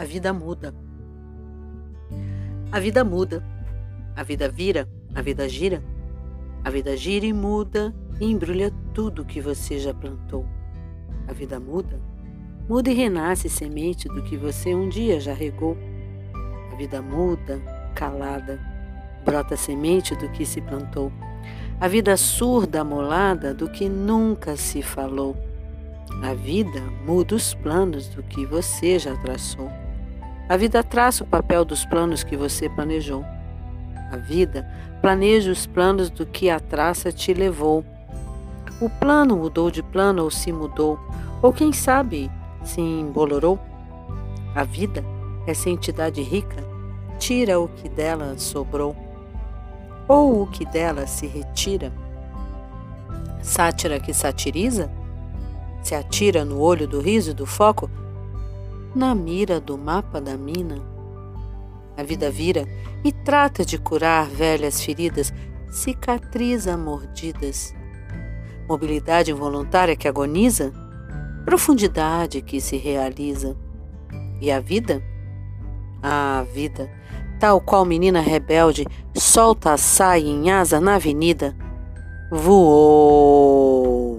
A vida muda. A vida muda. A vida vira, a vida gira. A vida gira e muda e embrulha tudo que você já plantou. A vida muda. Muda e renasce semente do que você um dia já regou. A vida muda, calada, brota semente do que se plantou. A vida surda, amolada do que nunca se falou. A vida muda os planos do que você já traçou. A vida traça o papel dos planos que você planejou. A vida planeja os planos do que a traça te levou. O plano mudou de plano ou se mudou, ou quem sabe se embolorou. A vida, essa entidade rica, tira o que dela sobrou, ou o que dela se retira. Sátira que satiriza, se atira no olho do riso do foco, na mira do mapa da mina. A vida vira e trata de curar velhas feridas, cicatriza mordidas. Mobilidade involuntária que agoniza, profundidade que se realiza. E a vida? A vida, tal qual menina rebelde, solta a saia em asa na avenida. Voou.